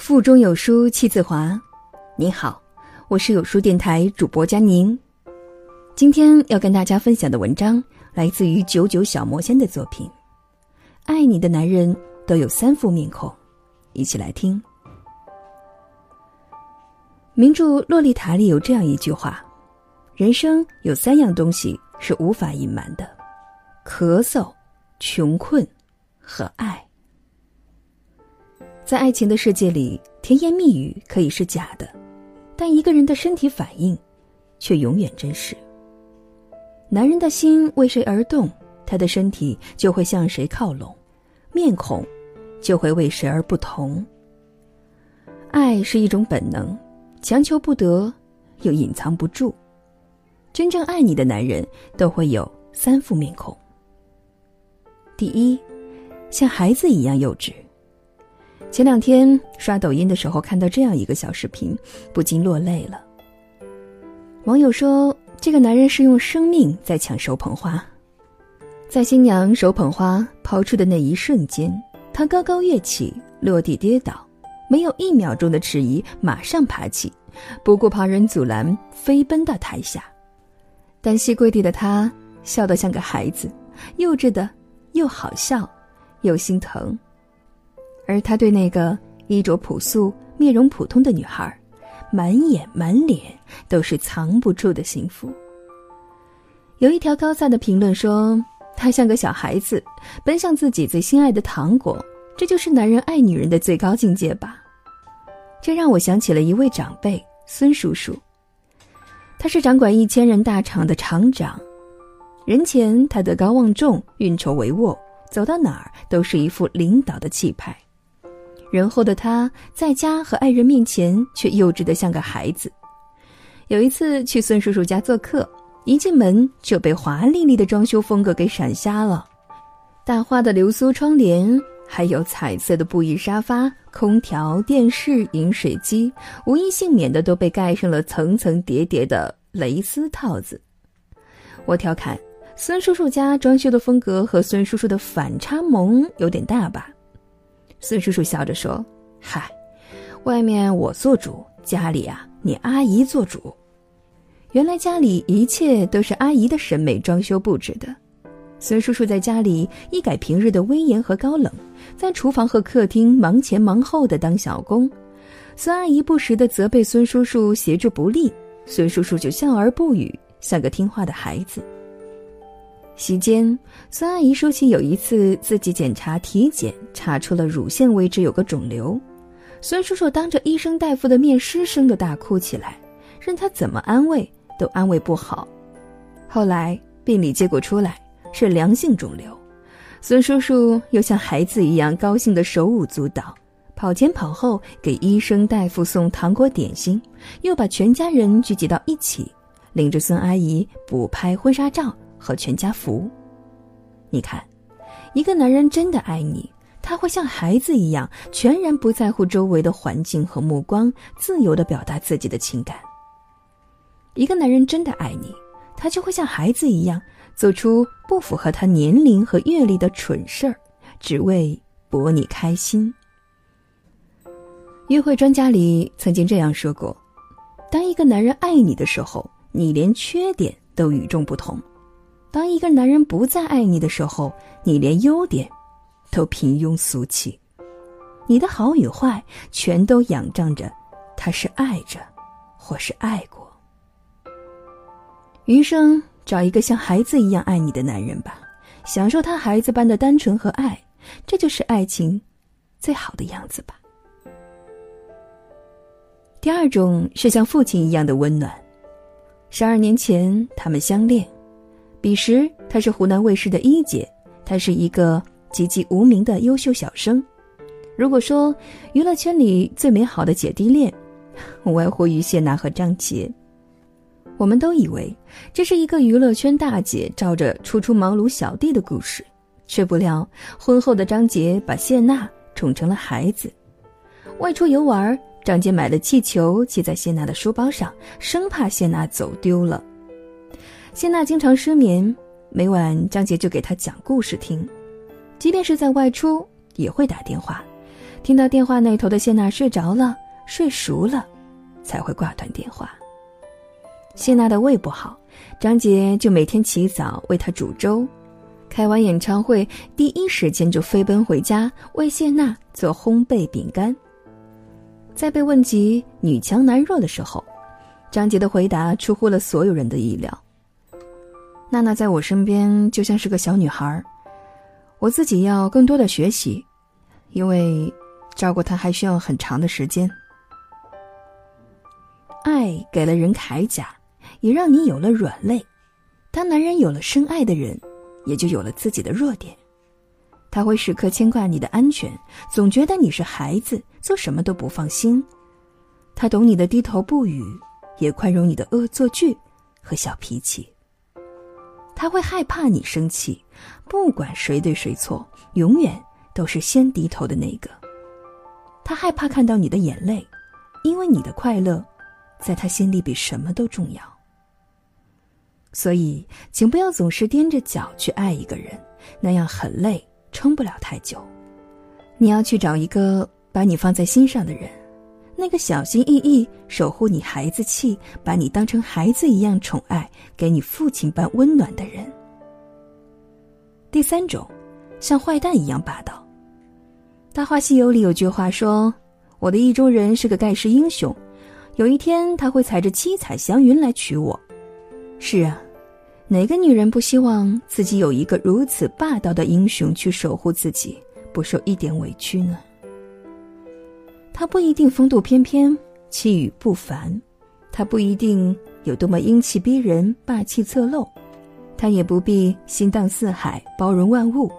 腹中有书气自华。你好，我是有书电台主播佳宁。今天要跟大家分享的文章来自于九九小魔仙的作品《爱你的男人都有三副面孔》，一起来听。名著《洛丽塔》里有这样一句话：“人生有三样东西是无法隐瞒的，咳嗽、穷困和爱。”在爱情的世界里，甜言蜜语可以是假的，但一个人的身体反应，却永远真实。男人的心为谁而动，他的身体就会向谁靠拢，面孔就会为谁而不同。爱是一种本能，强求不得，又隐藏不住。真正爱你的男人，都会有三副面孔。第一，像孩子一样幼稚。前两天刷抖音的时候，看到这样一个小视频，不禁落泪了。网友说，这个男人是用生命在抢手捧花，在新娘手捧花抛出的那一瞬间，他高高跃起，落地跌倒，没有一秒钟的迟疑，马上爬起，不顾旁人阻拦，飞奔到台下。单膝跪地的他，笑得像个孩子，幼稚的，又好笑，又心疼。而他对那个衣着朴素、面容普通的女孩，满眼满脸都是藏不住的幸福。有一条高赞的评论说：“他像个小孩子，奔向自己最心爱的糖果，这就是男人爱女人的最高境界吧。”这让我想起了一位长辈孙叔叔，他是掌管一千人大厂的厂长，人前他德高望重、运筹帷幄，走到哪儿都是一副领导的气派。人后的他，在家和爱人面前却幼稚的像个孩子。有一次去孙叔叔家做客，一进门就被华丽丽的装修风格给闪瞎了。大花的流苏窗帘，还有彩色的布艺沙发、空调、电视、饮水机，无一幸免的都被盖上了层层叠叠的蕾丝套子。我调侃孙叔叔家装修的风格和孙叔叔的反差萌有点大吧。孙叔叔笑着说：“嗨，外面我做主，家里啊，你阿姨做主。原来家里一切都是阿姨的审美装修布置的。孙叔叔在家里一改平日的威严和高冷，在厨房和客厅忙前忙后的当小工。孙阿姨不时的责备孙叔叔协助不力，孙叔叔就笑而不语，像个听话的孩子。”席间，孙阿姨说起有一次自己检查体检，查出了乳腺位置有个肿瘤。孙叔叔当着医生大夫的面失声的大哭起来，任他怎么安慰都安慰不好。后来病理结果出来是良性肿瘤，孙叔叔又像孩子一样高兴的手舞足蹈，跑前跑后给医生大夫送糖果点心，又把全家人聚集到一起，领着孙阿姨补拍婚纱照。和全家福，你看，一个男人真的爱你，他会像孩子一样，全然不在乎周围的环境和目光，自由的表达自己的情感。一个男人真的爱你，他就会像孩子一样，做出不符合他年龄和阅历的蠢事儿，只为博你开心。约会专家里曾经这样说过：，当一个男人爱你的时候，你连缺点都与众不同。当一个男人不再爱你的时候，你连优点都平庸俗气，你的好与坏全都仰仗着他是爱着，或是爱过。余生找一个像孩子一样爱你的男人吧，享受他孩子般的单纯和爱，这就是爱情最好的样子吧。第二种是像父亲一样的温暖。十二年前，他们相恋。彼时，她是湖南卫视的一姐，她是一个籍籍无名的优秀小生。如果说娱乐圈里最美好的姐弟恋，无外乎于谢娜和张杰。我们都以为这是一个娱乐圈大姐照着初出茅庐小弟的故事，却不料婚后的张杰把谢娜宠成了孩子。外出游玩，张杰买了气球系在谢娜的书包上，生怕谢娜走丢了。谢娜经常失眠，每晚张杰就给她讲故事听，即便是在外出也会打电话。听到电话那头的谢娜睡着了、睡熟了，才会挂断电话。谢娜的胃不好，张杰就每天起早为她煮粥。开完演唱会，第一时间就飞奔回家为谢娜做烘焙饼干。在被问及女强男弱的时候，张杰的回答出乎了所有人的意料。娜娜在我身边就像是个小女孩，我自己要更多的学习，因为照顾她还需要很长的时间。爱给了人铠甲，也让你有了软肋。当男人有了深爱的人。也就有了自己的弱点，他会时刻牵挂你的安全，总觉得你是孩子，做什么都不放心。他懂你的低头不语，也宽容你的恶作剧和小脾气。他会害怕你生气，不管谁对谁错，永远都是先低头的那个。他害怕看到你的眼泪，因为你的快乐，在他心里比什么都重要。所以，请不要总是踮着脚去爱一个人，那样很累，撑不了太久。你要去找一个把你放在心上的人，那个小心翼翼守护你孩子气，把你当成孩子一样宠爱，给你父亲般温暖的人。第三种，像坏蛋一样霸道。《大话西游》里有句话说：“我的意中人是个盖世英雄，有一天他会踩着七彩祥云来娶我。”是啊，哪个女人不希望自己有一个如此霸道的英雄去守护自己，不受一点委屈呢？他不一定风度翩翩、气宇不凡，他不一定有多么英气逼人、霸气侧漏，他也不必心荡四海、包容万物，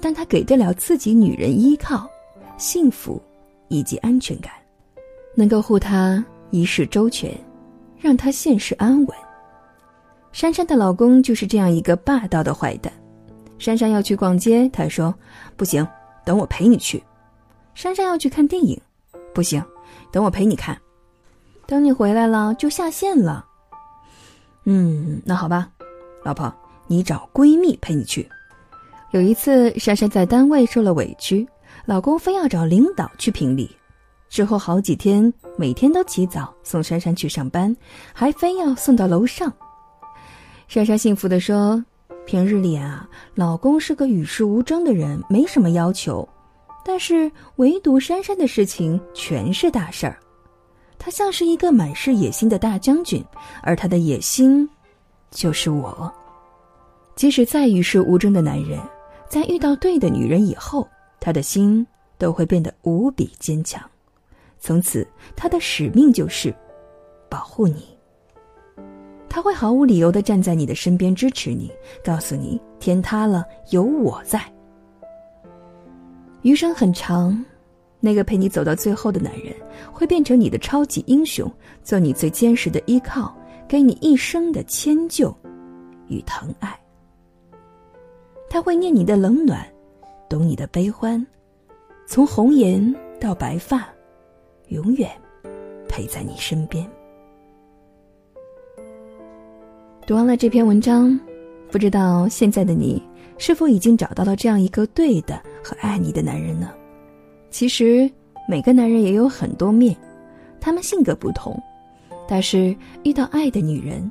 但他给得了自己女人依靠、幸福以及安全感，能够护她一世周全，让她现世安稳。珊珊的老公就是这样一个霸道的坏蛋。珊珊要去逛街，他说：“不行，等我陪你去。”珊珊要去看电影，不行，等我陪你看。等你回来了就下线了。嗯，那好吧，老婆，你找闺蜜陪你去。有一次，珊珊在单位受了委屈，老公非要找领导去评理，之后好几天每天都起早送珊珊去上班，还非要送到楼上。莎莎幸福地说：“平日里啊，老公是个与世无争的人，没什么要求，但是唯独珊珊的事情全是大事儿。他像是一个满是野心的大将军，而他的野心，就是我。即使再与世无争的男人，在遇到对的女人以后，他的心都会变得无比坚强。从此，他的使命就是保护你。”他会毫无理由的站在你的身边支持你，告诉你天塌了有我在。余生很长，那个陪你走到最后的男人会变成你的超级英雄，做你最坚实的依靠，给你一生的迁就与疼爱。他会念你的冷暖，懂你的悲欢，从红颜到白发，永远陪在你身边。读完了这篇文章，不知道现在的你是否已经找到了这样一个对的和爱你的男人呢？其实每个男人也有很多面，他们性格不同，但是遇到爱的女人，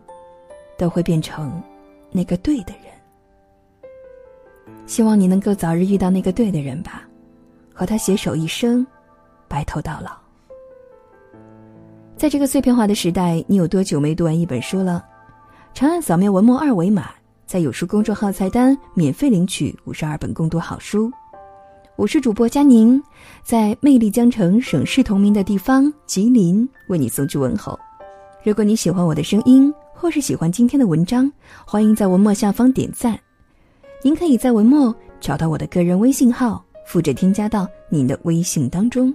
都会变成那个对的人。希望你能够早日遇到那个对的人吧，和他携手一生，白头到老。在这个碎片化的时代，你有多久没读完一本书了？长按扫描文末二维码，在有书公众号菜单免费领取五十二本共读好书。我是主播佳宁，在魅力江城、省市同名的地方吉林为你送去问候。如果你喜欢我的声音，或是喜欢今天的文章，欢迎在文末下方点赞。您可以在文末找到我的个人微信号，复制添加到您的微信当中。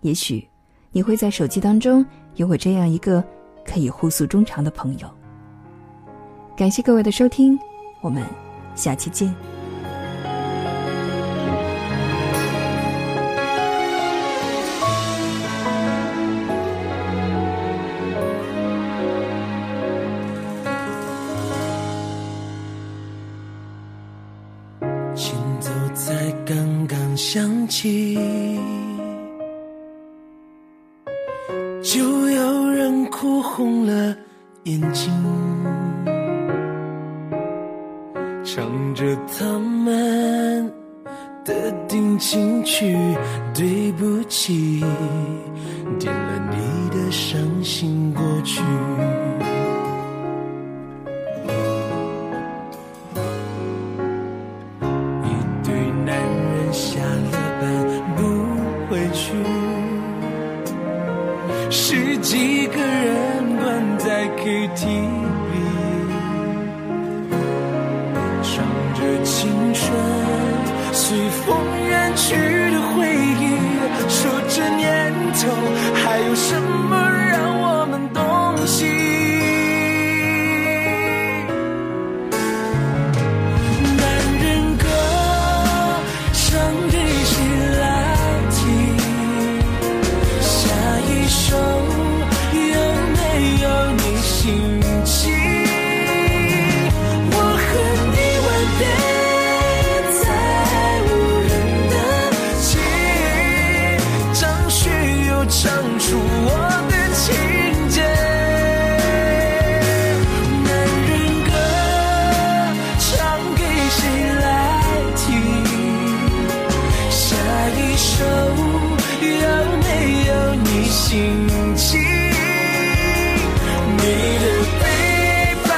也许你会在手机当中有我这样一个可以互诉衷肠的朋友。感谢各位的收听我们下期见。行走才刚刚想起就有人哭红了眼睛。唱着他们的定情曲。对不起，点了你的伤心过去。一对男人下了班不回去。十几个人关在 KTV，一首有没有你心情？我和你吻别在无人的街，张学友唱出我的情节。男人歌唱给谁来听？下一首有没有你心情？你的背包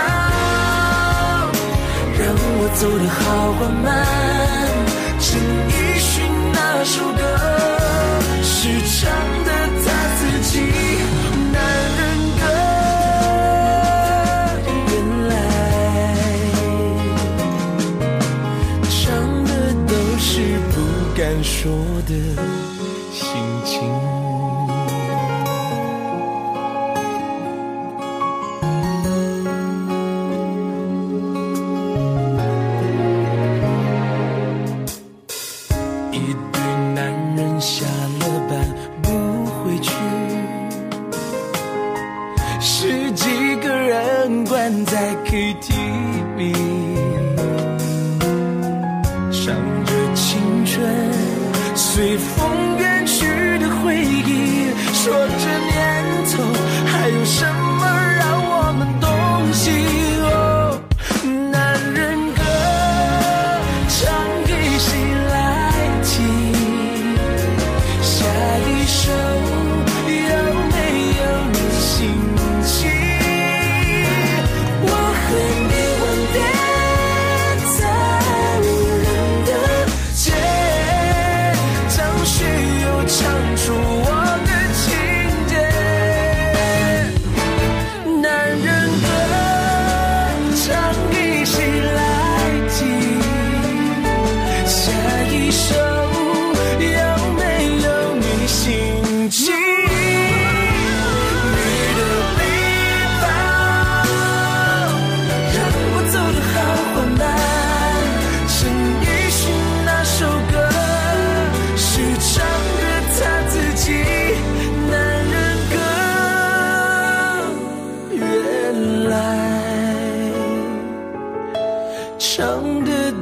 让我走得好缓慢，陈奕迅那首歌是唱的他自己。男人歌，原来。唱的都是不敢说的心情。在 KTV。唱着青春随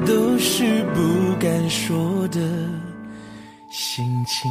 都是不敢说的心情。